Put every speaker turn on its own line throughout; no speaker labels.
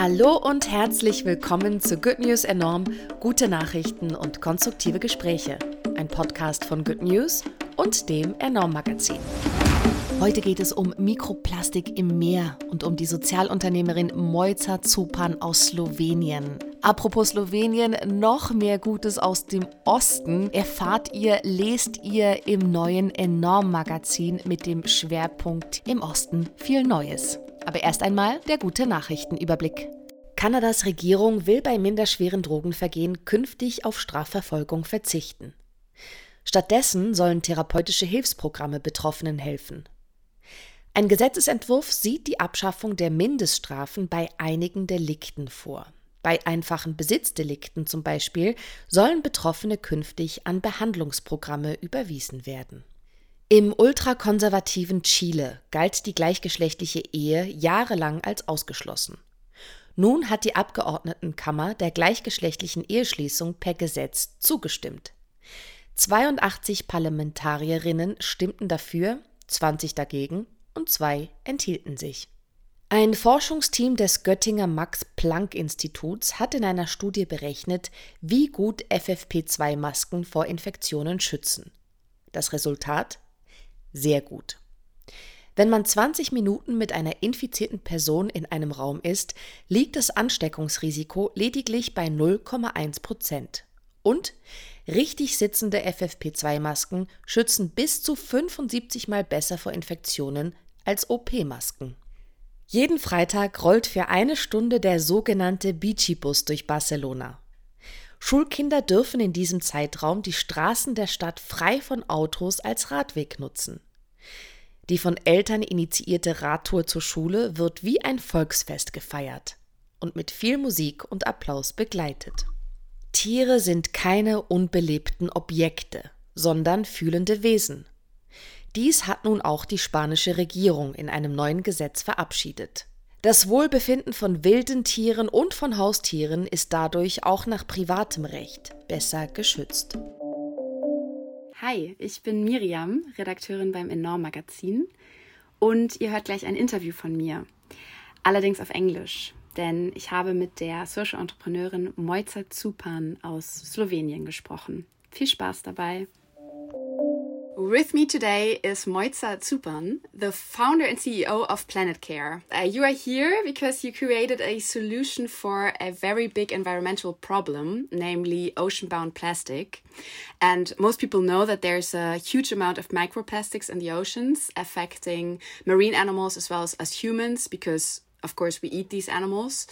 Hallo und herzlich willkommen zu Good News Enorm, gute Nachrichten und konstruktive Gespräche. Ein Podcast von Good News und dem Enorm Magazin. Heute geht es um Mikroplastik im Meer und um die Sozialunternehmerin Mojca Zupan aus Slowenien. Apropos Slowenien, noch mehr Gutes aus dem Osten erfahrt ihr, lest ihr im neuen Enorm Magazin mit dem Schwerpunkt im Osten viel Neues. Aber erst einmal der gute Nachrichtenüberblick. Kanadas Regierung will bei minderschweren Drogenvergehen künftig auf Strafverfolgung verzichten. Stattdessen sollen therapeutische Hilfsprogramme Betroffenen helfen. Ein Gesetzesentwurf sieht die Abschaffung der Mindeststrafen bei einigen Delikten vor. Bei einfachen Besitzdelikten zum Beispiel sollen Betroffene künftig an Behandlungsprogramme überwiesen werden. Im ultrakonservativen Chile galt die gleichgeschlechtliche Ehe jahrelang als ausgeschlossen. Nun hat die Abgeordnetenkammer der gleichgeschlechtlichen Eheschließung per Gesetz zugestimmt. 82 Parlamentarierinnen stimmten dafür, 20 dagegen und zwei enthielten sich. Ein Forschungsteam des Göttinger Max-Planck-Instituts hat in einer Studie berechnet, wie gut FFP2-Masken vor Infektionen schützen. Das Resultat? Sehr gut. Wenn man 20 Minuten mit einer infizierten Person in einem Raum ist, liegt das Ansteckungsrisiko lediglich bei 0,1 Prozent. Und richtig sitzende FFP2-Masken schützen bis zu 75 mal besser vor Infektionen als OP-Masken. Jeden Freitag rollt für eine Stunde der sogenannte Beachy-Bus durch Barcelona. Schulkinder dürfen in diesem Zeitraum die Straßen der Stadt frei von Autos als Radweg nutzen. Die von Eltern initiierte Radtour zur Schule wird wie ein Volksfest gefeiert und mit viel Musik und Applaus begleitet. Tiere sind keine unbelebten Objekte, sondern fühlende Wesen. Dies hat nun auch die spanische Regierung in einem neuen Gesetz verabschiedet. Das Wohlbefinden von wilden Tieren und von Haustieren ist dadurch auch nach privatem Recht besser geschützt.
Hi, ich bin Miriam, Redakteurin beim Enorm Magazin und ihr hört gleich ein Interview von mir. Allerdings auf Englisch, denn ich habe mit der Social Entrepreneurin Mojca Zupan aus Slowenien gesprochen. Viel Spaß dabei! With me today is Mojca Zupan, the founder and CEO of Planet Care. Uh, you are here because you created a solution for a very big environmental problem, namely ocean-bound plastic. And most people know that there's a huge amount of microplastics in the oceans affecting marine animals as well as, as humans because of course we eat these animals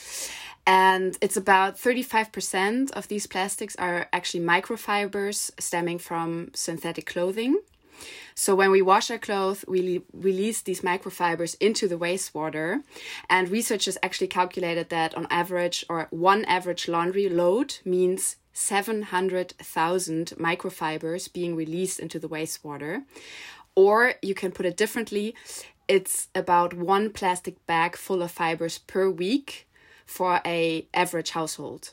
and it's about 35% of these plastics are actually microfibers stemming from synthetic clothing so when we wash our clothes, we release these microfibers into the wastewater. And researchers actually calculated that on average, or one average laundry load means 700,000 microfibers being released into the wastewater. Or you can put it differently, it's about one plastic bag full of fibers per week for a average household.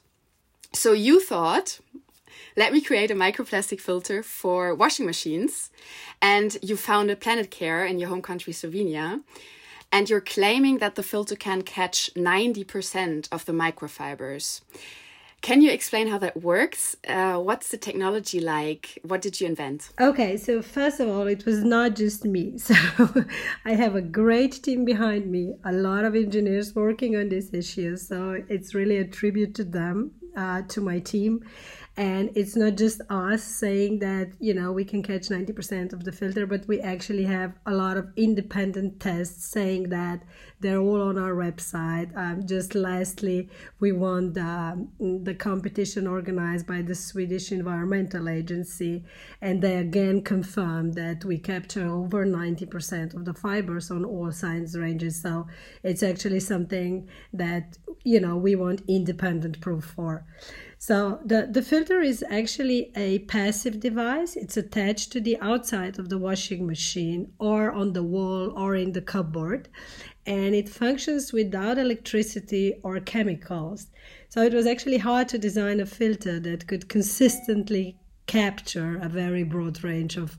So you thought, let me create a microplastic filter for washing machines. And you founded Planet Care in your home country, Slovenia. And you're claiming that the filter can catch 90% of the microfibers. Can you explain how that works? Uh, what's the technology like? What did you invent?
Okay, so first of all, it was not just me. So I have a great team behind me, a lot of engineers working on this issue. So it's really a tribute to them, uh, to my team and it's not just us saying that you know we can catch 90% of the filter but we actually have a lot of independent tests saying that they're all on our website. Um, just lastly we won the, the competition organized by the swedish environmental agency. And they again confirmed that we capture over 90% of the fibers on all size ranges. So it's actually something that you know we want independent proof for so the, the filter is actually a passive device. It's attached to the outside of the washing machine or on the wall or in the cupboard. And it functions without electricity or chemicals. So it was actually hard to design a filter that could consistently capture a very broad range of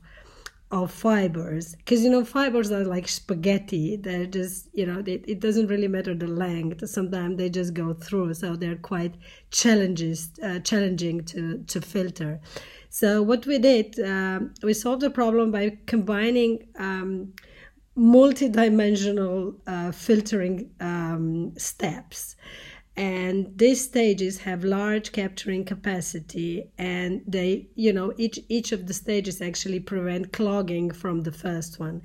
of fibers because you know fibers are like spaghetti. They're just you know they, it doesn't really matter the length. Sometimes they just go through so they're quite challenges uh, challenging to to filter. So what we did um, we solved the problem by combining um, multi-dimensional uh, filtering um, steps and these stages have large capturing capacity and they you know each each of the stages actually prevent clogging from the first one.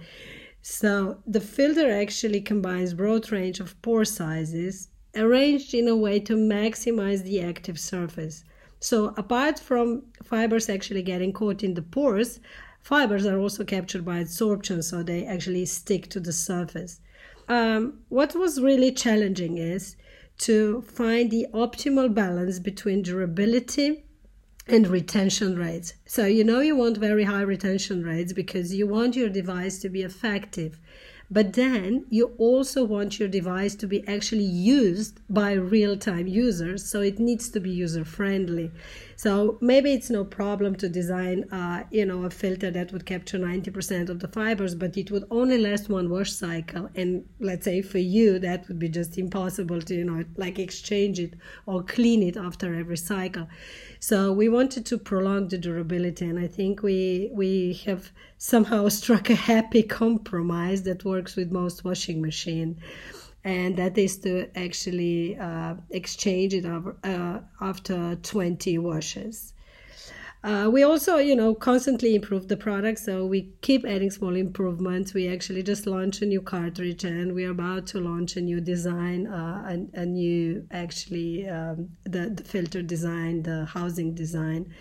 So the filter actually combines broad range of pore sizes arranged in a way to maximize the active surface. So apart from fibers actually getting caught in the pores fibers are also captured by adsorption so they actually stick to the surface. Um, what was really challenging is to find the optimal balance between durability and retention rates. So, you know, you want very high retention rates because you want your device to be effective. But then you also want your device to be actually used by real time users. So it needs to be user friendly. So maybe it's no problem to design, uh, you know, a filter that would capture 90% of the fibers, but it would only last one wash cycle. And let's say for you, that would be just impossible to, you know, like exchange it or clean it after every cycle. So we wanted to prolong the durability, and I think we we have somehow struck a happy compromise that works with most washing machine and that is to actually uh, exchange it over, uh, after 20 washes. Uh, we also, you know, constantly improve the product, so we keep adding small improvements. We actually just launched a new cartridge, and we're about to launch a new design, uh, a, a, new actually um, the the filter design, the housing design.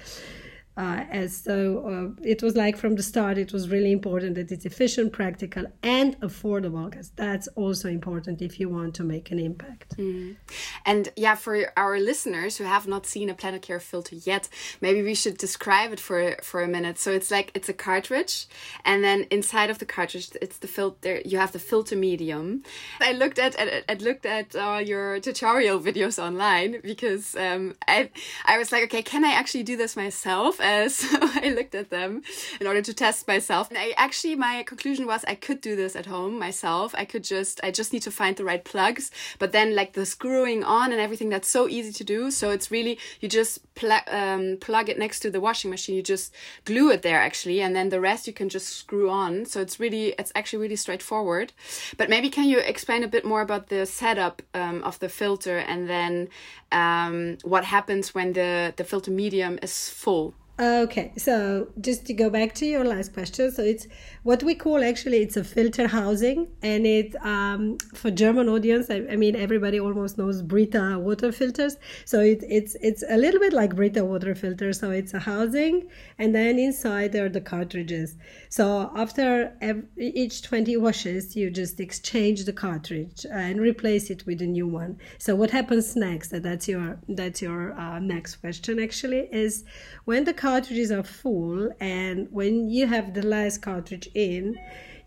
Uh, as so uh, it was like from the start it was really important that it's efficient practical and affordable because that's also important if you want to make an impact.
Mm. and yeah for our listeners who have not seen a Planetcare filter yet maybe we should describe it for for a minute. So it's like it's a cartridge and then inside of the cartridge it's the filter you have the filter medium. I looked at, at looked at uh, your tutorial videos online because um, i i was like okay can i actually do this myself so I looked at them in order to test myself. And I actually, my conclusion was I could do this at home myself. I could just, I just need to find the right plugs. But then, like the screwing on and everything, that's so easy to do. So it's really, you just pl- um, plug it next to the washing machine. You just glue it there actually. And then the rest you can just screw on. So it's really, it's actually really straightforward. But maybe can you explain a bit more about the setup um, of the filter and then um, what happens when the, the filter medium is full?
Okay, so just to go back to your last question, so it's what we call actually it's a filter housing, and it um, for German audience, I, I, mean everybody almost knows Brita water filters, so it, it's it's a little bit like Brita water filter. So it's a housing, and then inside there are the cartridges. So after every, each twenty washes, you just exchange the cartridge and replace it with a new one. So what happens next? That's your that's your uh, next question actually is when the cartridges are full and when you have the last cartridge in,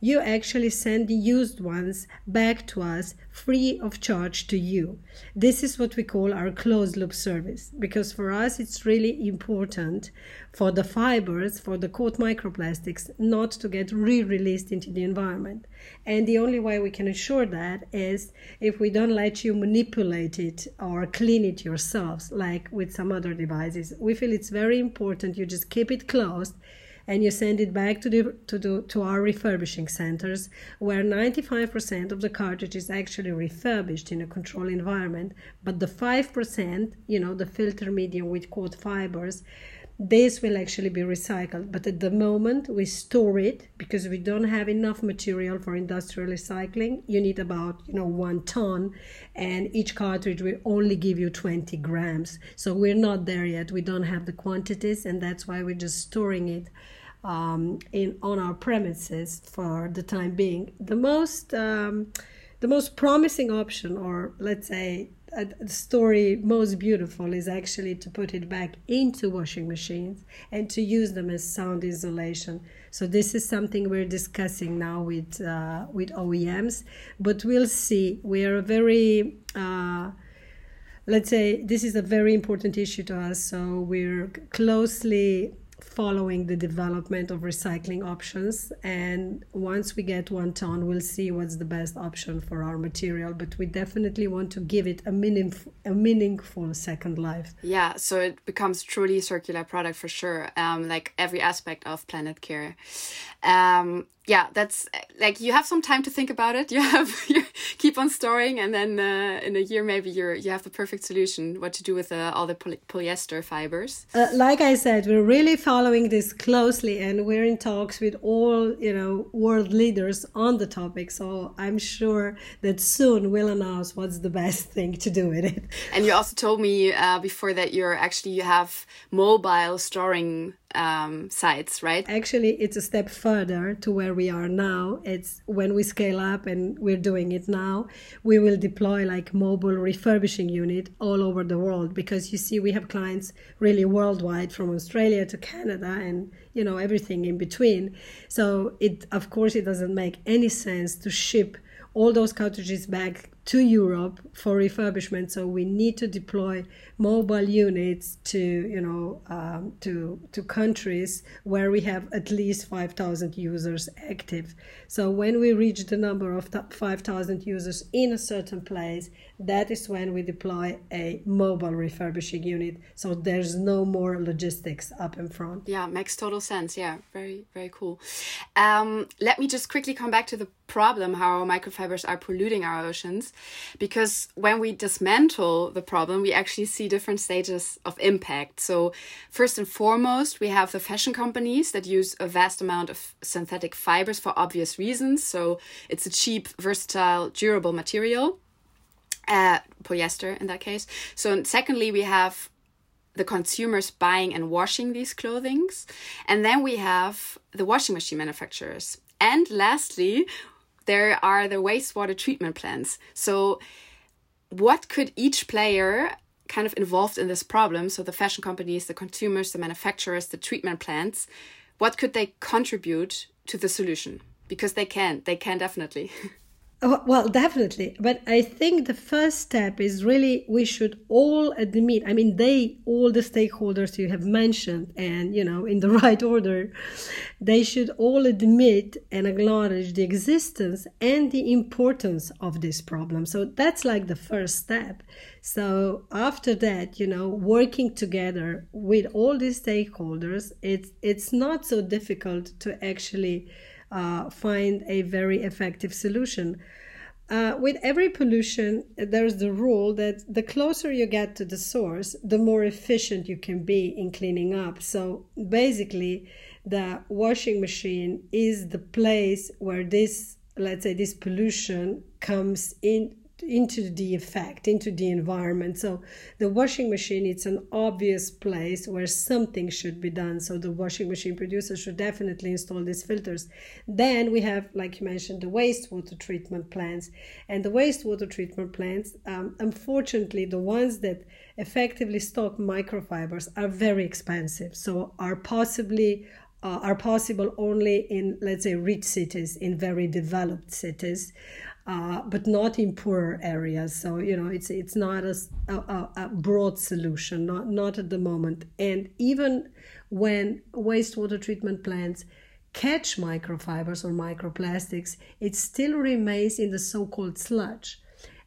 you actually send the used ones back to us free of charge to you. This is what we call our closed loop service because for us it's really important for the fibers, for the caught microplastics, not to get re released into the environment. And the only way we can ensure that is if we don't let you manipulate it or clean it yourselves, like with some other devices. We feel it's very important you just keep it closed and you send it back to the to the to our refurbishing centers where 95% of the cartridge is actually refurbished in a controlled environment but the 5% you know the filter medium with caught fibers this will actually be recycled but at the moment we store it because we don't have enough material for industrial recycling. You need about you know one ton and each cartridge will only give you 20 grams. So we're not there yet. We don't have the quantities and that's why we're just storing it um, in on our premises for the time being. The most um, the most promising option, or let's say story most beautiful, is actually to put it back into washing machines and to use them as sound insulation. So this is something we're discussing now with uh, with OEMs, but we'll see. We are a very uh, let's say this is a very important issue to us so we're closely following the development of recycling options. And once we get one ton, we'll see what's the best option for our material. But we definitely want to give it a meaningful, a meaningful second life.
Yeah, so it becomes truly circular product for sure. Um, like every aspect of planet care. Um, yeah, that's like you have some time to think about it. You have you keep on storing, and then uh, in a year maybe you're you have the perfect solution what to do with uh, all the poly polyester fibers.
Uh, like I said, we're really following this closely, and we're in talks with all you know world leaders on the topic. So I'm sure that soon we'll announce what's the best thing to do with it.
And you also told me uh, before that you're actually you have mobile storing um, sites, right?
Actually, it's a step further to where we are now. It's when we scale up, and we're doing it now. We will deploy like mobile refurbishing unit all over the world because you see, we have clients really worldwide, from Australia to Canada, and you know everything in between. So it, of course, it doesn't make any sense to ship all those cartridges back to Europe for refurbishment. So we need to deploy mobile units to you know um, to to countries where we have at least 5,000 users active. So when we reach the number of 5,000 users in a certain place, that is when we deploy a mobile refurbishing unit. So there's no more logistics up in front.
Yeah, makes total sense. Yeah, very very cool. Um, let me just quickly come back to the problem how microfibers are polluting our oceans because when we dismantle the problem we actually see different stages of impact so first and foremost we have the fashion companies that use a vast amount of synthetic fibers for obvious reasons so it's a cheap versatile durable material uh, polyester in that case so secondly we have the consumers buying and washing these clothings and then we have the washing machine manufacturers and lastly there are the wastewater treatment plants. So, what could each player kind of involved in this problem? So, the fashion companies, the consumers, the manufacturers, the treatment plants, what could they contribute to the solution? Because they can, they can definitely.
Oh, well, definitely. But I think the first step is really we should all admit, I mean, they, all the stakeholders you have mentioned, and, you know, in the right order, they should all admit and acknowledge the existence and the importance of this problem. So that's like the first step. So after that, you know, working together with all the stakeholders, it's, it's not so difficult to actually uh, find a very effective solution. Uh, with every pollution, there's the rule that the closer you get to the source, the more efficient you can be in cleaning up. So basically, the washing machine is the place where this, let's say, this pollution comes in into the effect into the environment. So the washing machine it's an obvious place where something should be done. So the washing machine producer should definitely install these filters. Then we have like you mentioned the wastewater treatment plants. And the wastewater treatment plants um, unfortunately the ones that effectively stock microfibers are very expensive. So are possibly uh, are possible only in let's say rich cities in very developed cities uh, but not in poorer areas. So you know, it's it's not a, a, a, broad solution, not not at the moment. And even when wastewater treatment plants catch microfibers or microplastics, it still remains in the so-called sludge,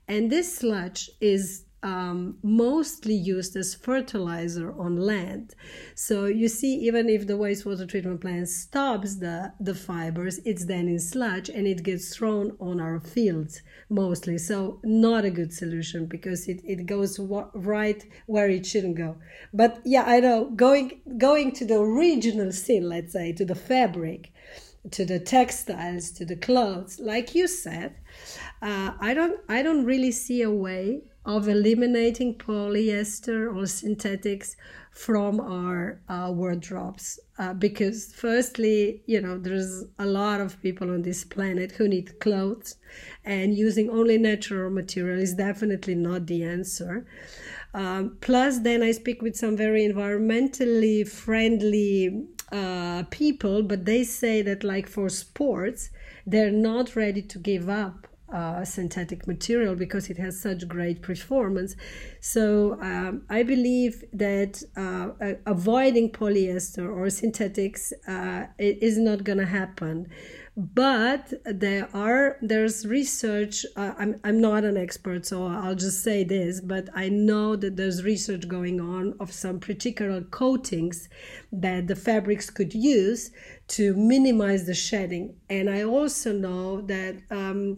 and this sludge is um, mostly used as fertilizer on land. So you see, even if the wastewater treatment plant stops the, the fibers, it's then in sludge and it gets thrown on our fields mostly. So not a good solution because it, it goes right where it shouldn't go. But yeah, I know going going to the original scene, let's say, to the fabric, to the textiles, to the clothes, like you said, uh, I don't I don't really see a way of eliminating polyester or synthetics from our uh, wardrobes. Uh, because firstly you know there's a lot of people on this planet who need clothes and using only natural material is definitely not the answer. Um, plus then i speak with some very environmentally friendly uh, people but they say that like for sports they're not ready to give up uh, synthetic material because it has such great performance. So um, I believe that uh, avoiding polyester or synthetics uh, is not going to happen but there are there's research uh, I'm, I'm not an expert so i'll just say this but i know that there's research going on of some particular coatings that the fabrics could use to minimize the shedding and i also know that um,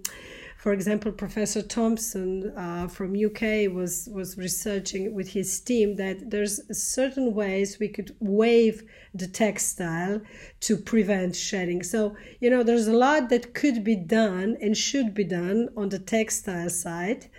for example, Professor Thompson uh, from UK was was researching with his team that there's certain ways we could wave the textile to prevent shedding. So you know, there's a lot that could be done and should be done on the textile side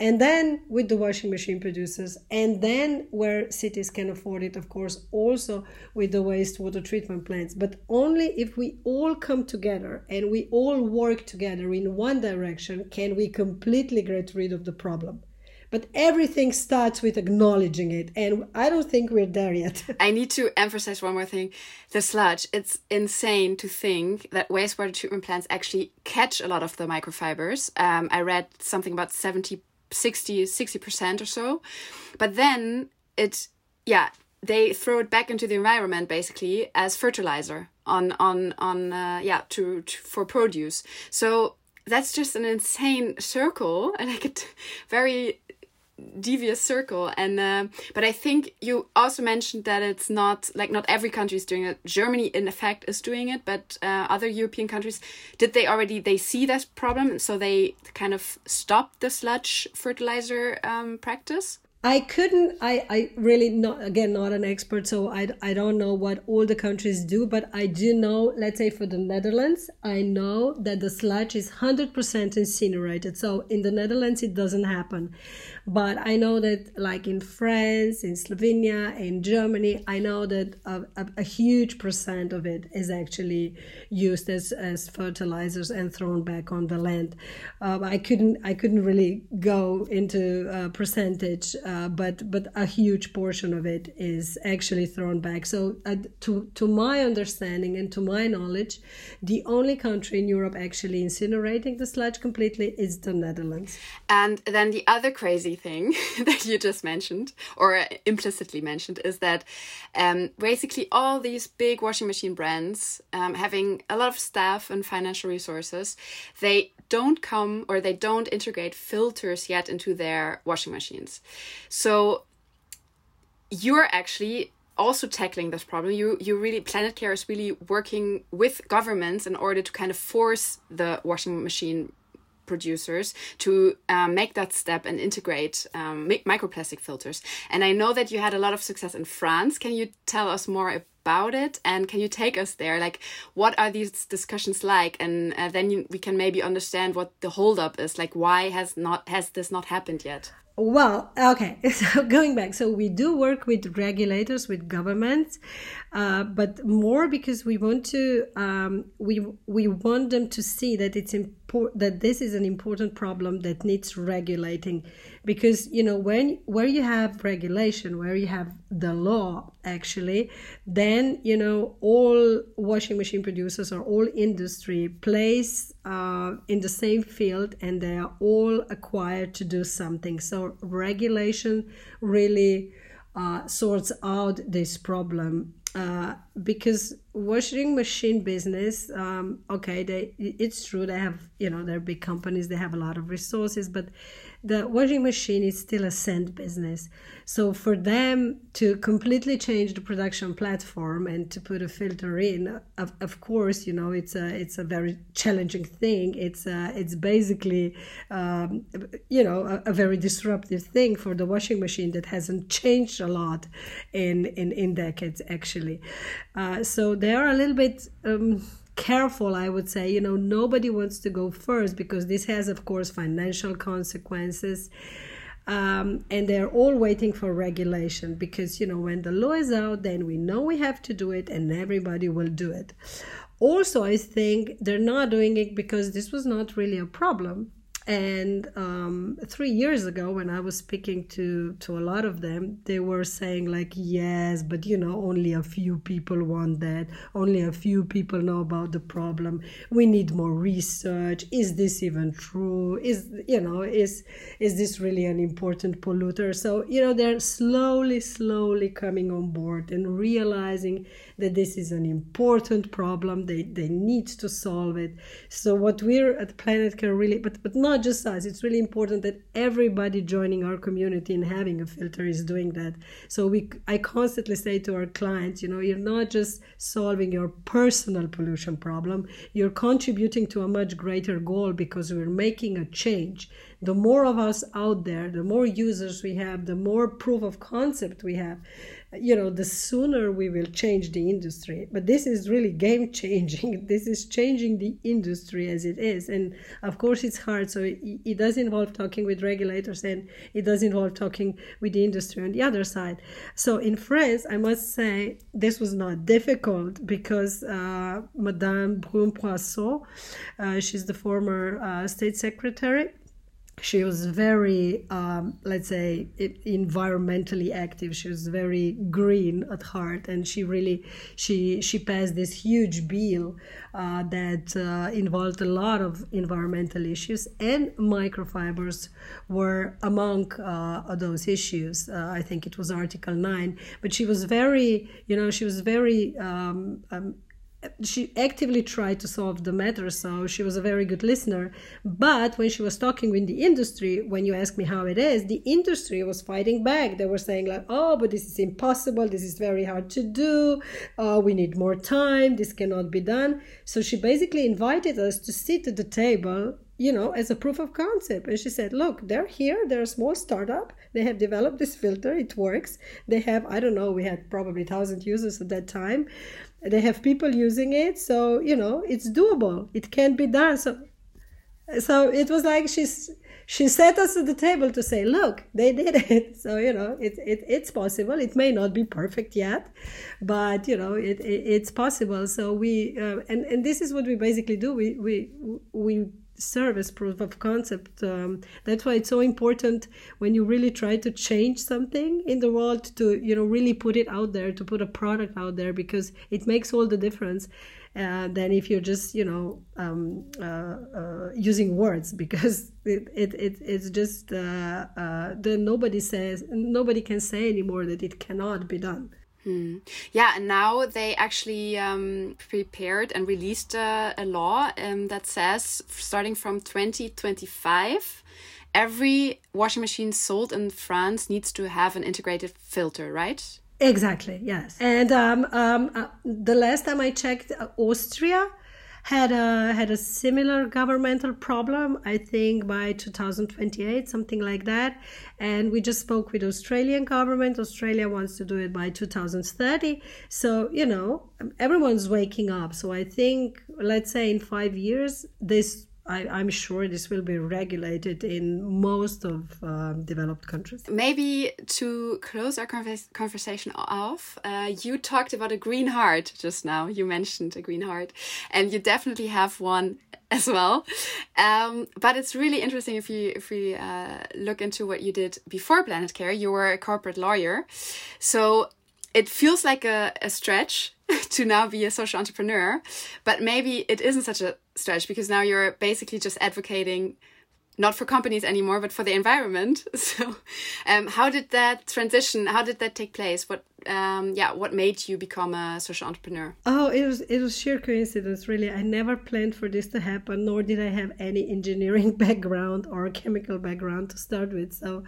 and then with the washing machine producers and then where cities can afford it of course also with the wastewater treatment plants. But only if we all come together and we all work together in one direction can we completely get rid of the problem. But everything starts with acknowledging it and i don't think we're there yet.
I need to emphasize one more thing. The sludge it's insane to think that wastewater treatment plants actually catch a lot of the microfibers. Um, i read something about 70 60 60% or so. But then it yeah they throw it back into the environment basically as fertilizer on on on uh, yeah to, to, for produce. So that's just an insane circle and like a very devious circle and uh, but i think you also mentioned that it's not like not every country is doing it. Germany in effect is doing it but uh, other european countries did they already they see this problem so they kind of stopped the sludge fertilizer um, practice
I couldn't, I, I really not, again, not an expert, so I, I don't know what all the countries do, but I do know, let's say for the Netherlands, I know that the sludge is 100% incinerated. So in the Netherlands, it doesn't happen. But I know that, like in France, in Slovenia, in Germany, I know that a, a, a huge percent of it is actually used as, as fertilizers and thrown back on the land. Uh, I couldn't I couldn't really go into a percentage, uh, but but a huge portion of it is actually thrown back. So uh, to to my understanding and to my knowledge, the only country in Europe actually incinerating the sludge completely is the Netherlands.
And then the other crazy crazy thing that you just mentioned or implicitly mentioned is that um, basically all these big washing machine brands um, having a lot of staff and financial resources they don't come or they don't integrate filters yet into their washing machines. So you're actually also tackling this problem. You you really planet care is really working with governments in order to kind of force the washing machine producers to um, make that step and integrate um, microplastic filters. And I know that you had a lot of success in France. Can you tell us more about it and can you take us there? Like, what are these discussions like? And uh, then you, we can maybe understand what the holdup is. Like, why has not has this not happened yet?
Well, okay. So going back, so we do work with regulators, with governments, uh, but more because we want to um, we we want them to see that it's important that this is an important problem that needs regulating, because you know when where you have regulation, where you have the law actually, then you know all washing machine producers or all industry plays uh, in the same field, and they are all acquired to do something. So regulation really uh, sorts out this problem uh, because washing machine business um, okay they it's true they have you know they're big companies they have a lot of resources but the washing machine is still a cent business. So for them to completely change the production platform and to put a filter in, of, of course, you know, it's a it's a very challenging thing. It's a, it's basically, um, you know, a, a, very disruptive thing for the washing machine that hasn't changed a lot in in, in decades actually. Uh, so they are a little bit. Um, careful i would say you know nobody wants to go first because this has of course financial consequences um, and they're all waiting for regulation because you know when the law is out then we know we have to do it and everybody will do it also i think they're not doing it because this was not really a problem and um, three years ago when i was speaking to to a lot of them they were saying like yes but you know only a few people want that. Only a few people know about the problem. We need more research. Is this even true? Is you know is is this really an important polluter? So you know they're slowly slowly coming on board and realizing that this is an important problem. They they need to solve it. So what we're at planet care really but but not not just us. It's really important that everybody joining our community and having a filter is doing that. So we, I constantly say to our clients, you know, you're not just solving your personal pollution problem. You're contributing to a much greater goal because we're making a change. The more of us out there, the more users we have, the more proof of concept we have you know the sooner we will change the industry. But this is really game changing. This is changing the industry as it is. And of course it's hard. So it, it, does involve talking with regulators and it does involve talking with the industry on the other side. So in france i must say this was not difficult because uh, madame brune Poirson uh, she's the former uh, state secretary she was very um, let's say environmentally active. She was very green at heart and she really she she passed this huge bill uh, that uh, involved a lot of environmental issues and microfibers were among uh, those issues. Uh, i think it was article 9 but she was very you know she was very um, um, she actively tried to solve the matter so she was a very good listener. But when she was talking with the industry when you ask me how it is the industry was fighting back. They were saying like oh but this is impossible. This is very hard to do. Uh, we need more time. This cannot be done. So she basically invited us to sit at the table you know, as a proof of concept. And she said, look, they're here, they're a small startup. They have developed this filter, it works. They have, I don't know, we had probably 1,000 users at that time they have people using it so you know it's doable. It can be done. So so it was like she's she set us at the table to say look they did it. So you know it, it it's possible. It may not be perfect yet but you know it, it it's possible. So we uh, and and this is what we basically do. We we we service proof of concept. Um, that's why it's so important when you really try to change something in the world to you know really put it out there to put a product out there because it makes all the difference uh, than if you're just you know um, uh, uh, using words because it, it, it it's just uh, uh, then nobody says nobody can say anymore that it cannot be done
Hmm. Yeah, and now they actually um, prepared and released a, a law um, that says starting from 2025, every washing machine sold in France needs to have an integrated filter, right?
Exactly, yes. And um, um, uh, the last time I checked, uh, Austria had a had a similar governmental problem i think by 2028 something like that. And we just spoke with australian government. Australia wants to do it by 2030 so you know everyone's waking up. So i think let's say in 5 years this I, am sure this will be regulated in most of um, developed countries.
Maybe to close our convers conversation off, uh, you talked about a green heart just now. You mentioned a green heart, and you definitely have one as well. Um, but it's really interesting if you if we uh, look into what you did before Planet Care. You were a corporate lawyer, so it feels like a, a stretch to now be a social entrepreneur, but maybe it isn't such a stretch because now you're basically just advocating not for companies anymore, but for the environment. So, um, how did that transition? How did that take place? What, um, yeah, what made you become a social entrepreneur?
Oh, it was it was sheer coincidence, really. I never planned for this to happen, nor did I have any engineering background or chemical background to start with. So,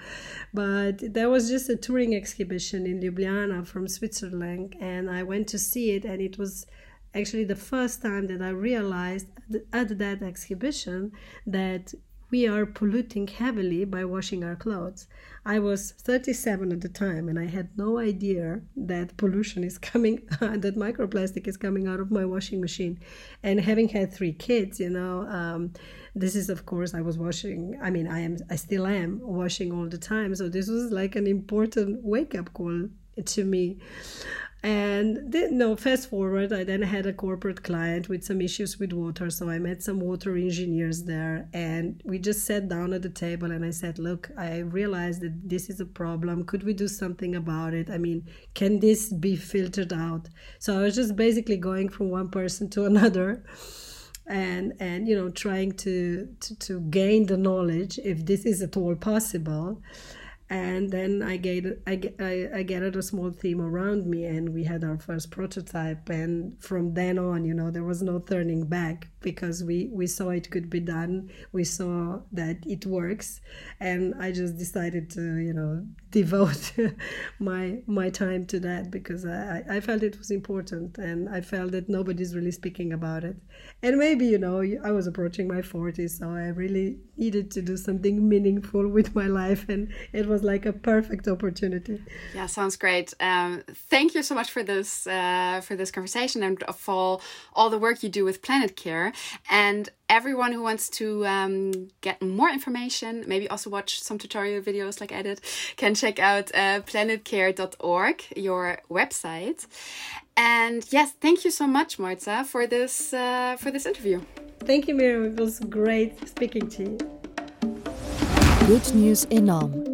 but there was just a touring exhibition in Ljubljana from Switzerland, and I went to see it, and it was actually the first time that I realized at that exhibition that we are polluting heavily by washing our clothes. I was 37 at the time and I had no idea that pollution is coming, that microplastic is coming out of my washing machine. And having had three kids, you know, um, this is of course I was washing, I mean, I am, I still am washing all the time. So this was like an important wake up call to me And then, no, fast forward, I then had a corporate client with some issues with water. So I met some water engineers there and we just sat down at the table and I said, Look, I realized that this is a problem. Could we do something about it? I mean, can this be filtered out? So I was just basically going from one person to another and and you know trying to, to to gain the knowledge if this is at all possible and then I get I I, I gathered a small team around me, and we had our first prototype. And from then on, you know, there was no turning back because we we saw it could be done. We saw that it works, and I just decided to you know devote my my time to that because I I felt it was important, and I felt that nobody's really speaking about it. And maybe you know I was approaching my 40s, so I really needed to do something meaningful with my life, and it was was like a perfect opportunity.
Yeah, sounds great. Um, thank you so much for this uh, for this conversation and for all the work you do with Planet Care. And everyone who wants to um, get more information, maybe also watch some tutorial videos like I did, can check out uh, planetcare.org, your website. And yes, thank you so much, Marta, for this uh, for this interview.
Thank you, Miriam. It was great speaking to you.
Good News enorm.